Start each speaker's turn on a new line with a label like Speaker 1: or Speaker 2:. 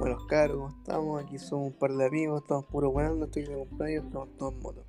Speaker 1: Bueno, caros, ¿cómo estamos? Aquí somos un par de amigos, estamos puro buenando, estoy de cumpleaños, estamos todos en moto.